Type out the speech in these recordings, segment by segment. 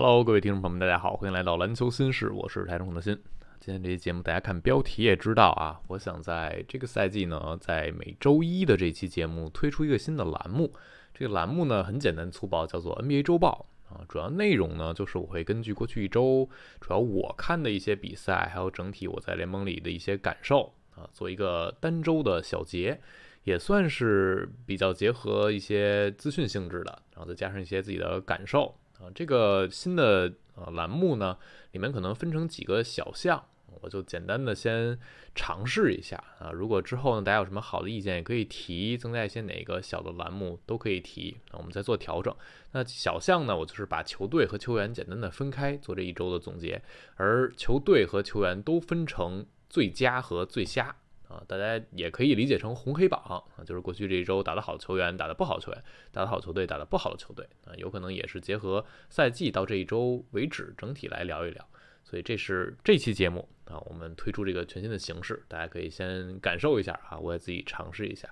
Hello，各位听众朋友们，大家好，欢迎来到篮球新事，我是台中的新。今天这期节目，大家看标题也知道啊，我想在这个赛季呢，在每周一的这期节目推出一个新的栏目。这个栏目呢很简单粗暴，叫做 NBA 周报啊。主要内容呢就是我会根据过去一周主要我看的一些比赛，还有整体我在联盟里的一些感受啊，做一个单周的小结，也算是比较结合一些资讯性质的，然后再加上一些自己的感受啊。这个新的呃栏目呢，里面可能分成几个小项。我就简单的先尝试一下啊，如果之后呢大家有什么好的意见也可以提，增加一些哪个小的栏目都可以提，那我们再做调整。那小项呢，我就是把球队和球员简单的分开做这一周的总结，而球队和球员都分成最佳和最瞎啊，大家也可以理解成红黑榜啊，就是过去这一周打得好的球员，打得不好球员，打得好球队，打得不好的球队啊，有可能也是结合赛季到这一周为止整体来聊一聊。所以这是这期节目啊，我们推出这个全新的形式，大家可以先感受一下啊，我也自己尝试一下。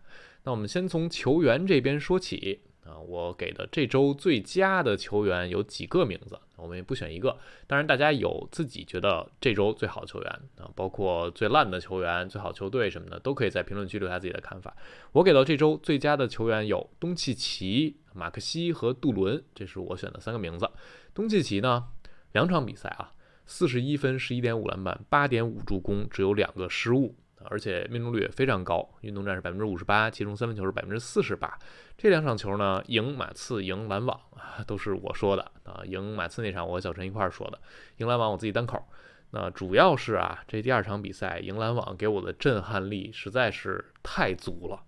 那我们先从球员这边说起啊，我给的这周最佳的球员有几个名字，我们也不选一个，当然大家有自己觉得这周最好的球员啊，包括最烂的球员、最好球队什么的，都可以在评论区留下自己的看法。我给到这周最佳的球员有东契奇、马克西和杜伦，这是我选的三个名字。东契奇呢，两场比赛啊。四十一分，十一点五篮板，八点五助攻，只有两个失误，而且命中率也非常高，运动战是百分之五十八，其中三分球是百分之四十八。这两场球呢，赢马刺，赢篮网啊，都是我说的啊。赢马刺那场，我和小陈一块儿说的；赢篮网，我自己单口。那主要是啊，这第二场比赛赢篮网给我的震撼力实在是太足了。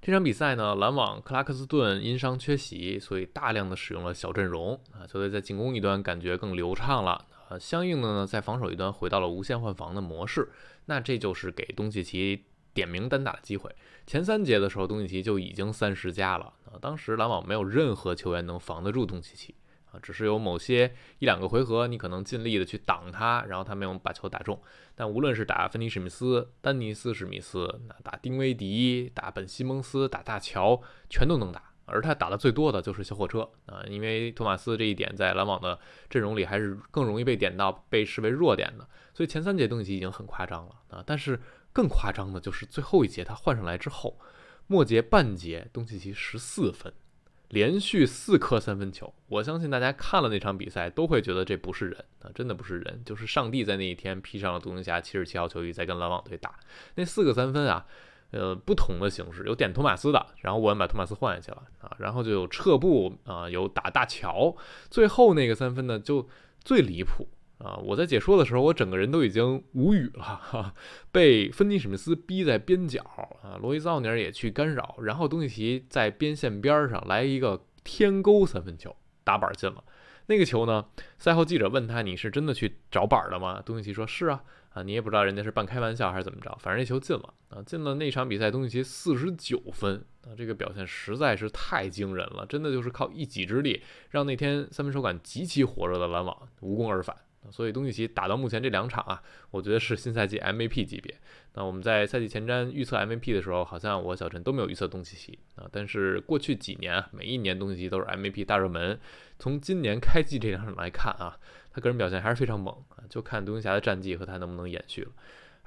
这场比赛呢，篮网克拉克斯顿因伤缺席，所以大量的使用了小阵容啊，球队在进攻一端感觉更流畅了。呃，相应的呢，在防守一端回到了无限换防的模式，那这就是给东契奇点名单打的机会。前三节的时候，东契奇就已经三十加了啊，当时篮网没有任何球员能防得住东契奇啊，只是有某些一两个回合，你可能尽力的去挡他，然后他没有把球打中。但无论是打芬尼史密斯、丹尼斯史密斯，那打丁威迪、打本西蒙斯、打大乔，全都能打。而他打的最多的就是小火车啊，因为托马斯这一点在篮网的阵容里还是更容易被点到，被视为弱点的。所以前三节东契奇已经很夸张了啊，但是更夸张的就是最后一节他换上来之后，末节半节东契奇十四分，连续四颗三分球。我相信大家看了那场比赛都会觉得这不是人啊，真的不是人，就是上帝在那一天披上了独行侠七十七号球衣在跟篮网队打那四个三分啊。呃，不同的形式有点托马斯的，然后我们把托马斯换下去了啊，然后就有撤步啊，有打大乔，最后那个三分呢就最离谱啊！我在解说的时候，我整个人都已经无语了哈，被芬尼史密斯逼在边角啊，罗伊·奥尼尔也去干扰，然后东契奇在边线边上来一个天勾三分球，打板进了。那个球呢？赛后记者问他：“你是真的去找板了吗？”东契奇说：“是啊，啊，你也不知道人家是半开玩笑还是怎么着，反正那球进了啊，进了那场比赛，东契奇四十九分啊，这个表现实在是太惊人了，真的就是靠一己之力，让那天三分手感极其火热的篮网无功而返。所以东契奇打到目前这两场啊，我觉得是新赛季 MVP 级别。那我们在赛季前瞻预测 MVP 的时候，好像我小陈都没有预测东契奇啊，但是过去几年，每一年东契奇都是 MVP 大热门。从今年开季这两场来看啊，他个人表现还是非常猛啊，就看独行侠的战绩和他能不能延续了。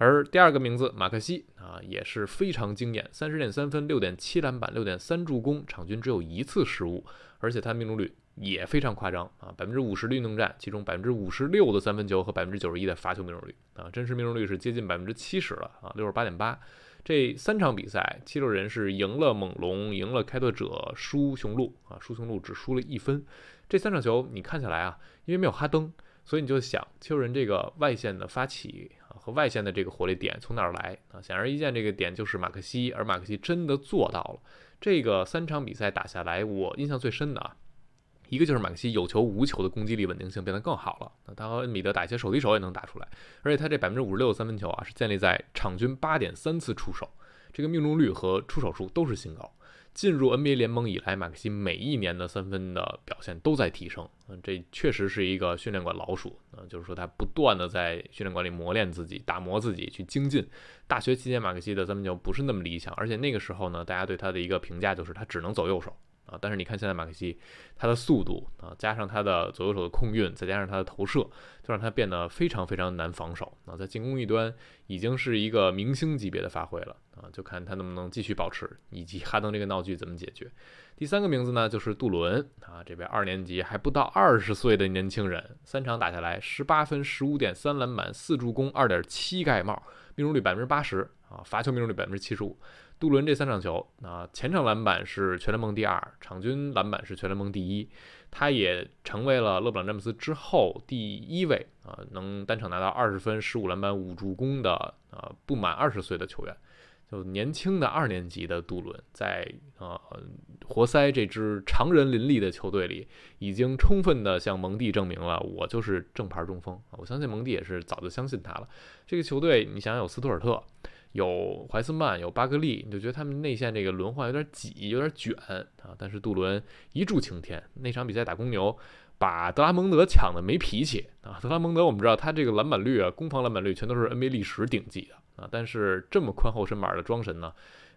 而第二个名字马克西啊，也是非常惊艳，三十点三分，六点七篮板，六点三助攻，场均只有一次失误，而且他命中率也非常夸张啊，百分之五十的运动战，其中百分之五十六的三分球和百分之九十一的罚球命中率啊，真实命中率是接近百分之七十了啊，六十八点八。这三场比赛，七六人是赢了猛龙，赢了开拓者，输雄鹿啊，输雄鹿只输了一分。这三场球你看起来啊，因为没有哈登，所以你就想七六人这个外线的发起和外线的这个火力点从哪儿来啊？显而易见，这个点就是马克西，而马克西真的做到了。这个三场比赛打下来，我印象最深的啊，一个就是马克西有球无球的攻击力稳定性变得更好了。那他和恩比德打一些手递手也能打出来，而且他这百分之五十六的三分球啊，是建立在场均八点三次出手，这个命中率和出手数都是新高。进入 NBA 联盟以来，马克西每一年的三分的表现都在提升。嗯，这确实是一个训练馆老鼠。嗯，就是说他不断的在训练馆里磨练自己，打磨自己，去精进。大学期间，马克西的三分球不是那么理想，而且那个时候呢，大家对他的一个评价就是他只能走右手。啊。但是你看现在马克西，他的速度啊，加上他的左右手的控运，再加上他的投射，就让他变得非常非常难防守啊。在进攻一端已经是一个明星级别的发挥了啊，就看他能不能继续保持，以及哈登这个闹剧怎么解决。第三个名字呢，就是杜伦啊，这位二年级还不到二十岁的年轻人，三场打下来十八分、十五点三篮板、四助攻、二点七盖帽，命中率百分之八十啊，罚球命中率百分之七十五。杜伦这三场球啊，前场篮板是全联盟第二，场均篮板是全联盟第一，他也成为了勒布朗詹姆斯之后第一位啊，能单场拿到二十分、十五篮板、五助攻的啊不满二十岁的球员。就年轻的二年级的杜伦，在呃活塞这支常人林立的球队里，已经充分的向蒙蒂证明了我就是正牌中锋啊我相信蒙蒂也是早就相信他了。这个球队，你想想有斯图尔特，有怀斯曼，有巴格利，你就觉得他们内线这个轮换有点挤，有点卷啊。但是杜伦一柱擎天，那场比赛打公牛，把德拉蒙德抢的没脾气啊。德拉蒙德我们知道他这个篮板率啊，攻防篮板率全都是 NBA 历史顶级的。啊，但是这么宽厚身板的庄神呢，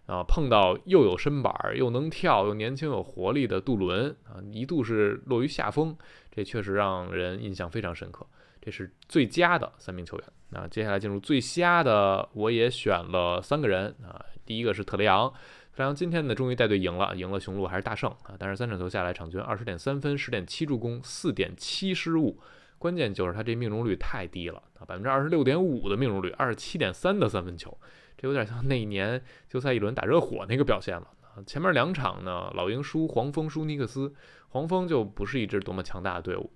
啊，碰到又有身板又能跳又年轻有活力的杜伦啊，一度是落于下风，这确实让人印象非常深刻。这是最佳的三名球员。那接下来进入最瞎的，我也选了三个人啊。第一个是特雷杨，特雷杨今天呢终于带队赢了，赢了雄鹿还是大胜啊。但是三场球下来，场均二十点三分，十点七助攻，四点七失误。关键就是他这命中率太低了啊，百分之二十六点五的命中率，二十七点三的三分球，这有点像那一年休赛一轮打热火那个表现了啊。前面两场呢，老鹰输黄蜂输尼克斯，黄蜂就不是一支多么强大的队伍。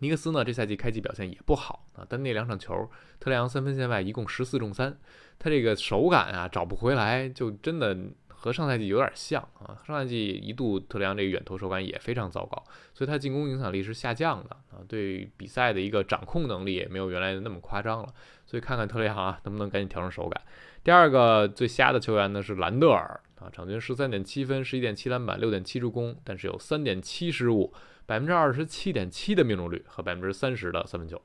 尼克斯呢，这赛季开季表现也不好啊，但那两场球，特雷杨三分线外一共十四中三，他这个手感啊找不回来，就真的。和上赛季有点像啊，上赛季一度特雷杨这个远投手感也非常糟糕，所以他进攻影响力是下降的啊，对比赛的一个掌控能力也没有原来的那么夸张了，所以看看特雷杨啊能不能赶紧调整手感。第二个最瞎的球员呢是兰德尔啊，场均十三点七分，十一点七篮板，六点七助攻，但是有三点七失误，百分之二十七点七的命中率和百分之三十的三分球。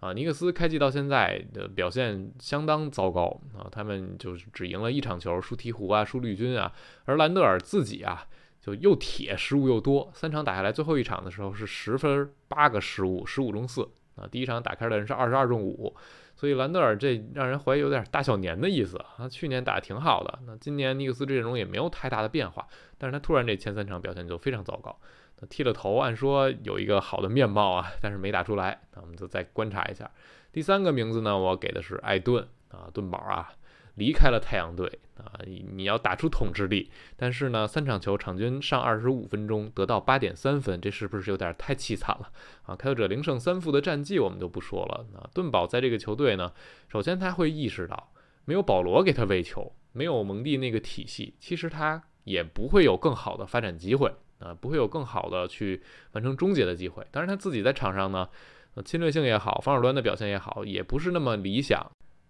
啊，尼克斯开季到现在的表现相当糟糕啊，他们就是只赢了一场球，输鹈鹕啊，输绿军啊，而兰德尔自己啊，就又铁失误又多，三场打下来，最后一场的时候是十分八个失误，十五中四啊，第一场打开的人是二十二中五，所以兰德尔这让人怀疑有点大小年的意思啊，去年打挺好的，那今年尼克斯阵容也没有太大的变化，但是他突然这前三场表现就非常糟糕。剃了头，按说有一个好的面貌啊，但是没打出来，那我们就再观察一下。第三个名字呢，我给的是艾顿啊，顿宝啊，离开了太阳队啊，你要打出统治力，但是呢，三场球场均上二十五分钟，得到八点三分，这是不是有点太凄惨了啊？开拓者零胜三负的战绩我们就不说了。那顿宝在这个球队呢，首先他会意识到，没有保罗给他喂球，没有蒙蒂那个体系，其实他也不会有更好的发展机会。啊，不会有更好的去完成终结的机会。当然，他自己在场上呢，呃侵略性也好，防守端的表现也好，也不是那么理想。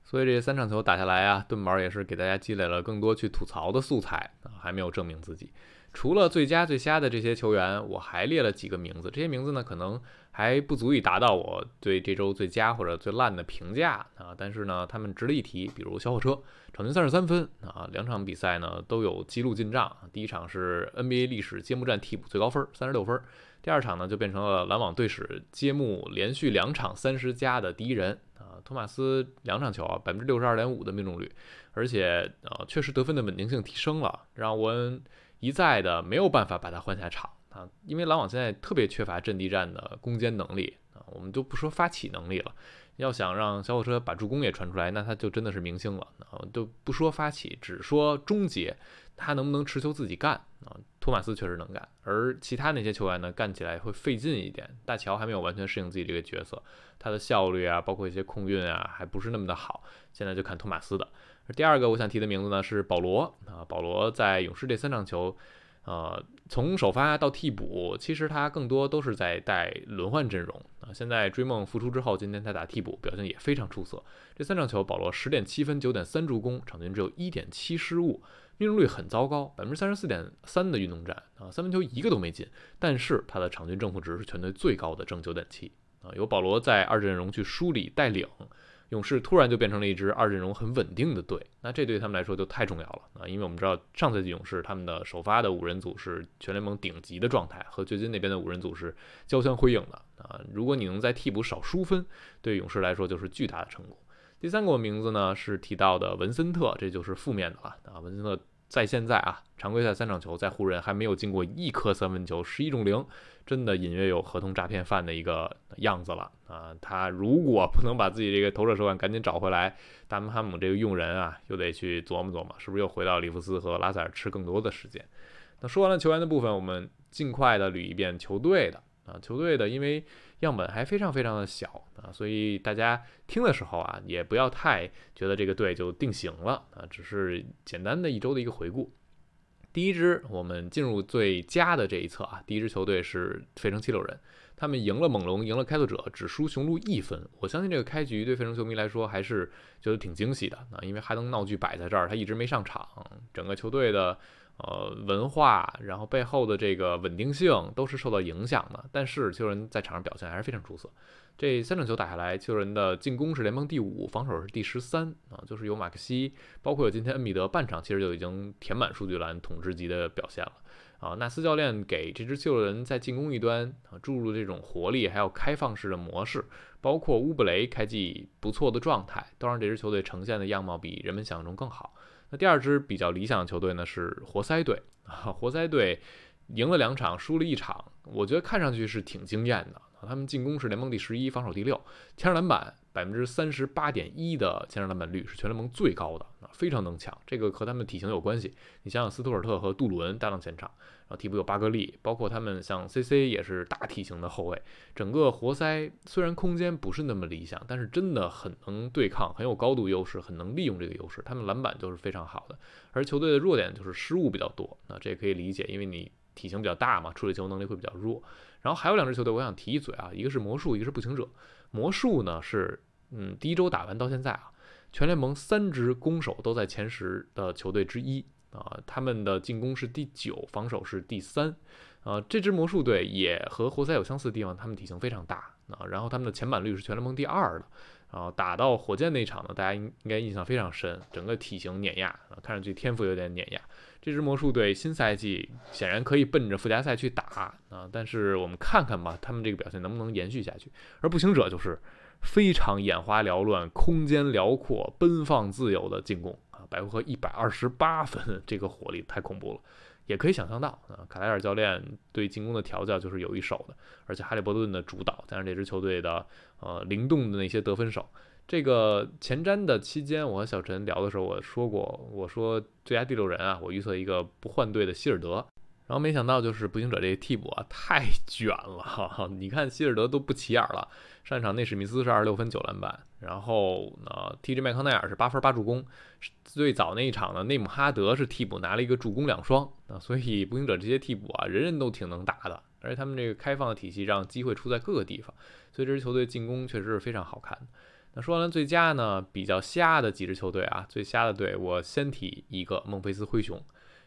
所以这三场球打下来啊，盾宝也是给大家积累了更多去吐槽的素材啊，还没有证明自己。除了最佳最瞎的这些球员，我还列了几个名字。这些名字呢，可能还不足以达到我对这周最佳或者最烂的评价啊。但是呢，他们值得一提。比如小火车，场均三十三分啊，两场比赛呢都有记录进账。第一场是 NBA 历史揭幕战替补最高分，三十六分。第二场呢，就变成了篮网队史揭幕连续两场三十加的第一人啊。托马斯两场球啊，百分之六十二点五的命中率，而且啊，确实得分的稳定性提升了，让我。一再的没有办法把他换下场啊，因为篮网现在特别缺乏阵地战的攻坚能力啊，我们就不说发起能力了，要想让小火车把助攻也传出来，那他就真的是明星了啊，都不说发起，只说终结，他能不能持球自己干啊？托马斯确实能干，而其他那些球员呢，干起来会费劲一点。大乔还没有完全适应自己这个角色，他的效率啊，包括一些控运啊，还不是那么的好。现在就看托马斯的。第二个我想提的名字呢是保罗啊，保罗在勇士这三场球，呃，从首发到替补，其实他更多都是在带轮换阵容啊。现在追梦复出之后，今天他打替补，表现也非常出色。这三场球，保罗十点七分，九点三助攻，场均只有一点七失误，命中率很糟糕，百分之三十四点三的运动战啊，三分球一个都没进。但是他的场均正负值是全队最高的正九点七啊。由保罗在二阵容去梳理带领。勇士突然就变成了一支二阵容很稳定的队，那这对他们来说就太重要了啊！因为我们知道上赛季勇士他们的首发的五人组是全联盟顶级的状态，和掘金那边的五人组是交相辉映的啊！如果你能在替补少输分，对勇士来说就是巨大的成功。第三个名字呢是提到的文森特，这就是负面的了啊！文森特在现在啊，常规赛三场球在湖人还没有进过一颗三分球，十一中零。真的隐约有合同诈骗犯的一个样子了啊！他如果不能把自己这个投射手感赶紧找回来，达姆汉姆这个用人啊，又得去琢磨琢磨，是不是又回到里弗斯和拉塞尔吃更多的时间？那说完了球员的部分，我们尽快的捋一遍球队的啊，球队的，因为样本还非常非常的小啊，所以大家听的时候啊，也不要太觉得这个队就定型了啊，只是简单的一周的一个回顾。第一支，我们进入最佳的这一侧啊。第一支球队是费城七六人，他们赢了猛龙，赢了开拓者，只输雄鹿一分。我相信这个开局对费城球迷来说还是觉得挺惊喜的啊，因为哈登闹剧摆在这儿，他一直没上场，整个球队的呃文化，然后背后的这个稳定性都是受到影响的。但是球人在场上表现还是非常出色。这三场球打下来，七六人的进攻是联盟第五，防守是第十三啊，就是有马克西，包括有今天恩比德，半场其实就已经填满数据栏，统治级的表现了啊。纳斯教练给这支七六人在进攻一端啊注入这种活力，还有开放式的模式，包括乌布雷开季不错的状态，都让这支球队呈现的样貌比人们想象中更好。第二支比较理想的球队呢是活塞队啊，活塞队赢了两场，输了一场，我觉得看上去是挺惊艳的。他们进攻是联盟第十一，防守第六，前场篮板百分之三十八点一的前场篮板率是全联盟最高的啊，非常能抢。这个和他们体型有关系。你想想斯图尔特和杜鲁恩搭档前场，然后替补有巴格利，包括他们像 CC 也是大体型的后卫。整个活塞虽然空间不是那么理想，但是真的很能对抗，很有高度优势，很能利用这个优势。他们篮板就是非常好的，而球队的弱点就是失误比较多。那这也可以理解，因为你体型比较大嘛，处理球能力会比较弱。然后还有两支球队，我想提一嘴啊，一个是魔术，一个是步行者。魔术呢是，嗯，第一周打完到现在啊，全联盟三支攻守都在前十的球队之一啊，他们的进攻是第九，防守是第三。啊，这支魔术队也和活塞有相似的地方，他们体型非常大啊，然后他们的前板率是全联盟第二的。然后打到火箭那场呢，大家应应该印象非常深，整个体型碾压啊，看上去天赋有点碾压。这支魔术队新赛季显然可以奔着附加赛去打啊，但是我们看看吧，他们这个表现能不能延续下去。而步行者就是非常眼花缭乱、空间辽阔、奔放自由的进攻啊，白回合一百二十八分，这个火力太恐怖了。也可以想象到啊，卡莱尔教练对进攻的调教就是有一手的，而且哈利伯顿的主导加上这支球队的呃灵动的那些得分手。这个前瞻的期间，我和小陈聊的时候，我说过，我说最佳第六人啊，我预测一个不换队的希尔德。然后没想到就是步行者这个替补啊太卷了，你看希尔德都不起眼了。上一场内史密斯是二十六分九篮板，然后呢，TJ 麦康奈尔是八分八助攻。最早那一场呢，内姆哈德是替补拿了一个助攻两双啊，所以步行者这些替补啊，人人都挺能打的，而且他们这个开放的体系让机会出在各个地方，所以这支球队进攻确实是非常好看的。那说完了最佳呢，比较瞎的几支球队啊，最瞎的队我先提一个孟菲斯灰熊。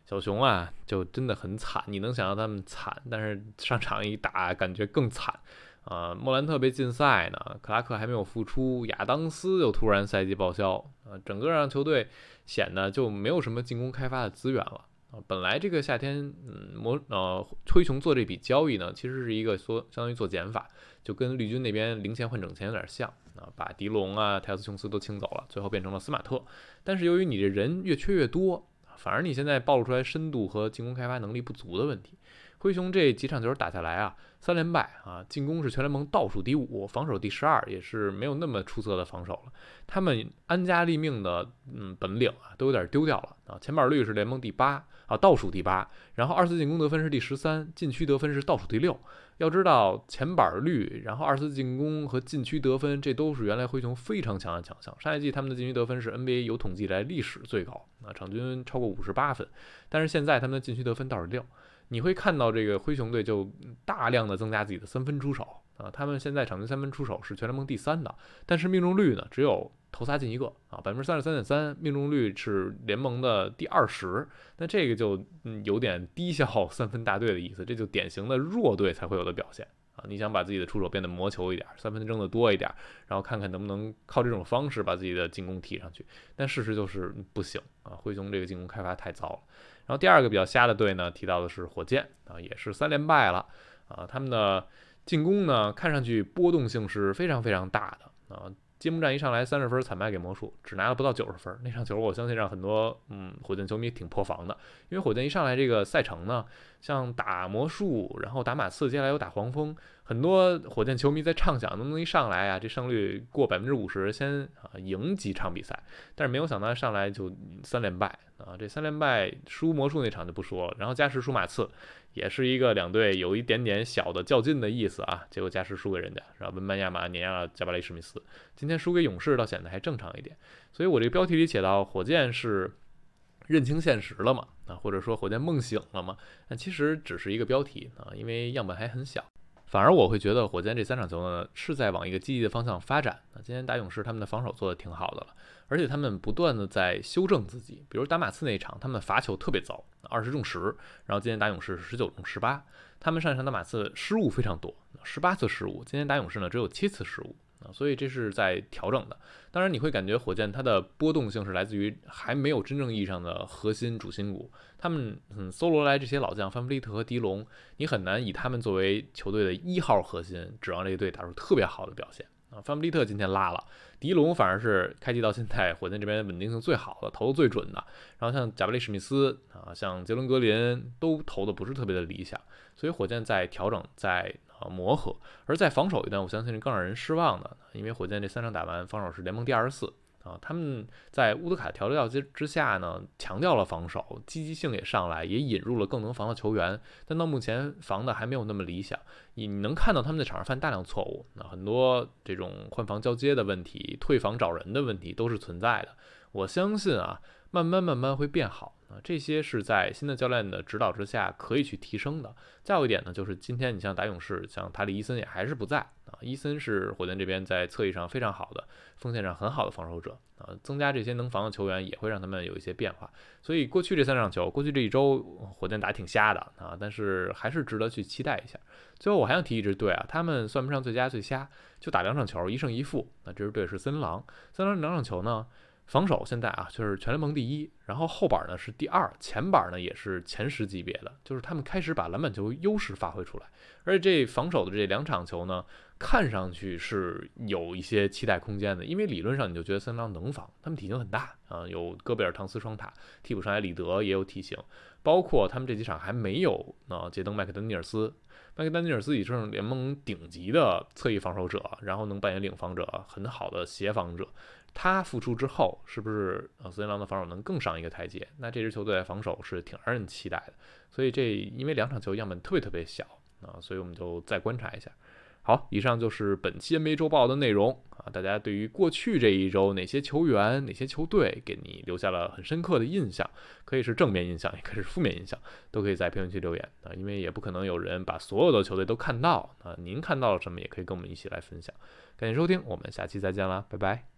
小熊啊，就真的很惨。你能想到他们惨，但是上场一打，感觉更惨。啊，莫兰特被禁赛呢，克拉克还没有复出，亚当斯又突然赛季报销，啊，整个让球队显得就没有什么进攻开发的资源了。本来这个夏天，嗯，魔呃灰熊做这笔交易呢，其实是一个说相当于做减法，就跟绿军那边零钱换整钱有点像。啊，把迪龙啊、泰斯琼斯都清走了，最后变成了斯马特。但是由于你这人越缺越多。反而你现在暴露出来深度和进攻开发能力不足的问题。灰熊这几场球打下来啊，三连败啊，进攻是全联盟倒数第五，防守第十二，也是没有那么出色的防守了。他们安家立命的嗯本领啊，都有点丢掉了啊。前板率是联盟第八啊，倒数第八，然后二次进攻得分是第十三，禁区得分是倒数第六。要知道前板率，然后二次进攻和禁区得分，这都是原来灰熊非常强的强项。上一季他们的禁区得分是 NBA 有统计来历史最高，啊，场均超过五十八分。但是现在他们的禁区得分倒数第六，你会看到这个灰熊队就大量的增加自己的三分出手啊，他们现在场均三分出手是全联盟第三的，但是命中率呢只有。投仨进一个啊，百分之三十三点三，命中率是联盟的第二十。那这个就嗯有点低效 三分大队的意思，这就典型的弱队才会有的表现啊，你想把自己的出手变得魔球一点，三分扔得多一点，然后看看能不能靠这种方式把自己的进攻提上去。但事实就是不行啊，灰熊这个进攻开发太糟了。然后第二个比较瞎的队呢，提到的是火箭啊，也是三连败了啊，他们的进攻呢看上去波动性是非常非常大的啊。揭幕战一上来三十分惨败给魔术，只拿了不到九十分。那场球我相信让很多嗯火箭球迷挺破防的，因为火箭一上来这个赛程呢，像打魔术，然后打马刺，接下来又打黄蜂，很多火箭球迷在畅想能不能一上来啊，这胜率过百分之五十，先啊赢几场比赛。但是没有想到上来就三连败啊，这三连败输魔术那场就不说了，然后加时输马刺。也是一个两队有一点点小的较劲的意思啊，结果加时输给人家，然后文班亚马碾压了加巴雷史密斯。今天输给勇士倒显得还正常一点，所以我这个标题里写到火箭是认清现实了嘛？啊，或者说火箭梦醒了嘛？那其实只是一个标题啊，因为样本还很小。反而我会觉得火箭这三场球呢是在往一个积极的方向发展。那今天打勇士，他们的防守做的挺好的了，而且他们不断的在修正自己。比如打马刺那一场，他们罚球特别糟，二十中十，然后今天打勇士十九中十八。他们上一场打马刺失误非常多，十八次失误，今天打勇士呢只有七次失误。啊，所以这是在调整的。当然，你会感觉火箭它的波动性是来自于还没有真正意义上的核心主心骨。他们嗯，搜罗来这些老将，范弗利特和迪龙，你很难以他们作为球队的一号核心，指望这个队打出特别好的表现啊。范弗利特今天拉了，迪龙反而是开季到现在火箭这边稳定性最好的，投的最准的。然后像贾布雷史密斯啊，像杰伦格林都投的不是特别的理想，所以火箭在调整，在。啊，磨合。而在防守一端，我相信是更让人失望的，因为火箭这三场打完，防守是联盟第二十四啊。他们在乌德卡调教之之下呢，强调了防守，积极性也上来，也引入了更能防的球员，但到目前防的还没有那么理想。你能看到他们在场上犯大量错误，那很多这种换防交接的问题、退防找人的问题都是存在的。我相信啊，慢慢慢慢会变好。啊，这些是在新的教练的指导之下可以去提升的。再有一点呢，就是今天你像打勇士，像塔里伊森也还是不在啊。伊森是火箭这边在侧翼上非常好的，锋线上很好的防守者啊。增加这些能防的球员，也会让他们有一些变化。所以过去这三场球，过去这一周，火箭打挺瞎的啊，但是还是值得去期待一下。最后我还想提一支队啊，他们算不上最佳最瞎，就打两场球，一胜一负。那这支队是森林狼，森林狼两场球呢？防守现在啊，就是全联盟第一，然后后板呢是第二，前板呢也是前十级别的，就是他们开始把篮板球优势发挥出来，而且这防守的这两场球呢，看上去是有一些期待空间的，因为理论上你就觉得森林狼能防，他们体型很大啊，有戈贝尔、唐斯双塔，替补上来李德也有体型，包括他们这几场还没有呢，杰登、麦克丹尼尔斯，麦克丹尼尔斯也是联盟顶级的侧翼防守者，然后能扮演领防者，很好的协防者。他复出之后，是不是呃森林狼的防守能更上一个台阶？那这支球队防守是挺让人期待的。所以这因为两场球样本特别特别小啊，所以我们就再观察一下。好，以上就是本期 NBA 周报的内容啊。大家对于过去这一周哪些球员、哪些球队给你留下了很深刻的印象，可以是正面印象，也可以是负面印象，都可以在评论区留言啊。因为也不可能有人把所有的球队都看到啊。您看到了什么，也可以跟我们一起来分享。感谢收听，我们下期再见啦，拜拜。